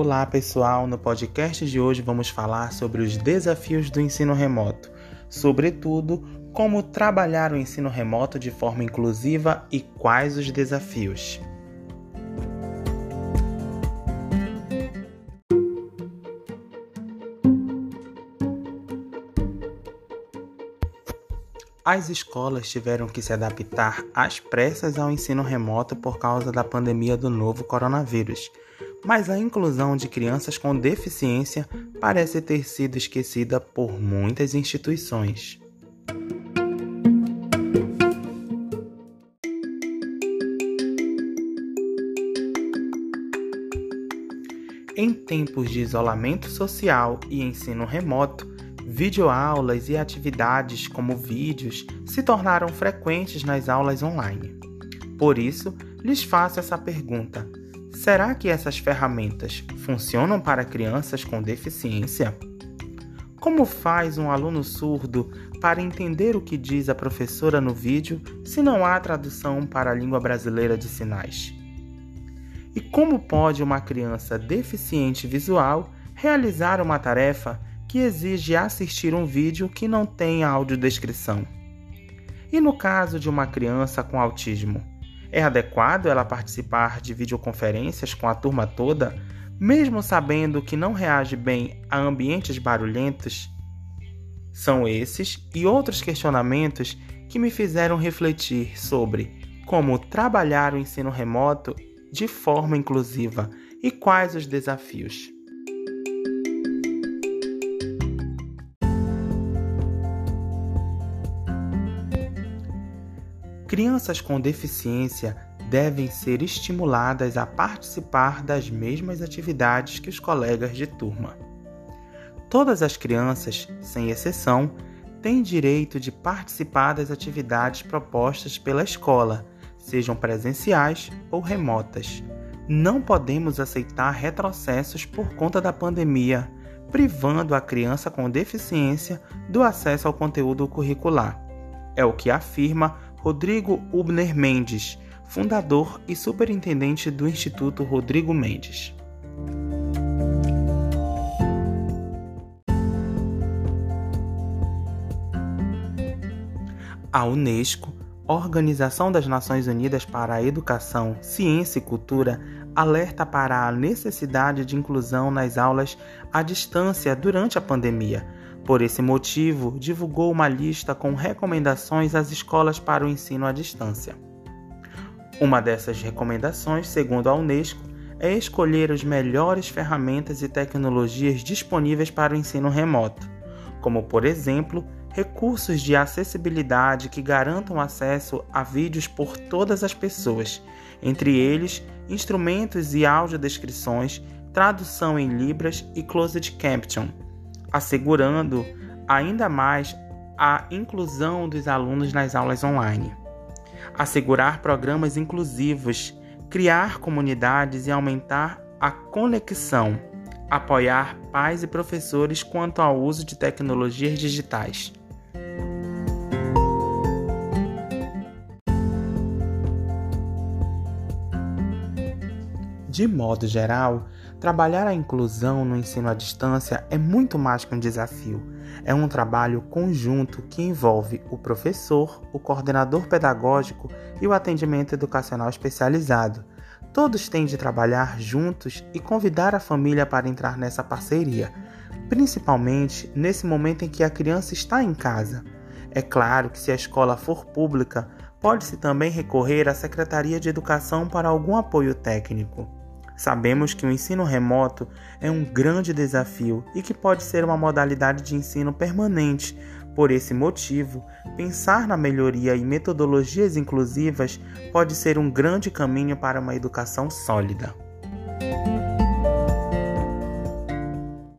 Olá pessoal, no podcast de hoje vamos falar sobre os desafios do ensino remoto, sobretudo como trabalhar o ensino remoto de forma inclusiva e quais os desafios. As escolas tiveram que se adaptar às pressas ao ensino remoto por causa da pandemia do novo coronavírus, mas a inclusão de crianças com deficiência parece ter sido esquecida por muitas instituições. Em tempos de isolamento social e ensino remoto, Videoaulas e atividades como vídeos se tornaram frequentes nas aulas online. Por isso, lhes faço essa pergunta: será que essas ferramentas funcionam para crianças com deficiência? Como faz um aluno surdo para entender o que diz a professora no vídeo se não há tradução para a língua brasileira de sinais? E como pode uma criança deficiente visual realizar uma tarefa que exige assistir um vídeo que não tem audiodescrição. E no caso de uma criança com autismo, é adequado ela participar de videoconferências com a turma toda, mesmo sabendo que não reage bem a ambientes barulhentos? São esses e outros questionamentos que me fizeram refletir sobre como trabalhar o ensino remoto de forma inclusiva e quais os desafios. Crianças com deficiência devem ser estimuladas a participar das mesmas atividades que os colegas de turma. Todas as crianças, sem exceção, têm direito de participar das atividades propostas pela escola, sejam presenciais ou remotas. Não podemos aceitar retrocessos por conta da pandemia, privando a criança com deficiência do acesso ao conteúdo curricular. É o que afirma Rodrigo Ubner Mendes, fundador e superintendente do Instituto Rodrigo Mendes. A Unesco, Organização das Nações Unidas para a Educação, Ciência e Cultura, alerta para a necessidade de inclusão nas aulas à distância durante a pandemia por esse motivo, divulgou uma lista com recomendações às escolas para o ensino à distância. Uma dessas recomendações, segundo a Unesco, é escolher as melhores ferramentas e tecnologias disponíveis para o ensino remoto, como, por exemplo, recursos de acessibilidade que garantam acesso a vídeos por todas as pessoas, entre eles instrumentos e audiodescrições, tradução em Libras e Closed Caption assegurando ainda mais a inclusão dos alunos nas aulas online. Assegurar programas inclusivos, criar comunidades e aumentar a conexão. Apoiar pais e professores quanto ao uso de tecnologias digitais. De modo geral, trabalhar a inclusão no ensino à distância é muito mais que um desafio. É um trabalho conjunto que envolve o professor, o coordenador pedagógico e o atendimento educacional especializado. Todos têm de trabalhar juntos e convidar a família para entrar nessa parceria, principalmente nesse momento em que a criança está em casa. É claro que, se a escola for pública, pode-se também recorrer à Secretaria de Educação para algum apoio técnico. Sabemos que o ensino remoto é um grande desafio e que pode ser uma modalidade de ensino permanente. Por esse motivo, pensar na melhoria e metodologias inclusivas pode ser um grande caminho para uma educação sólida.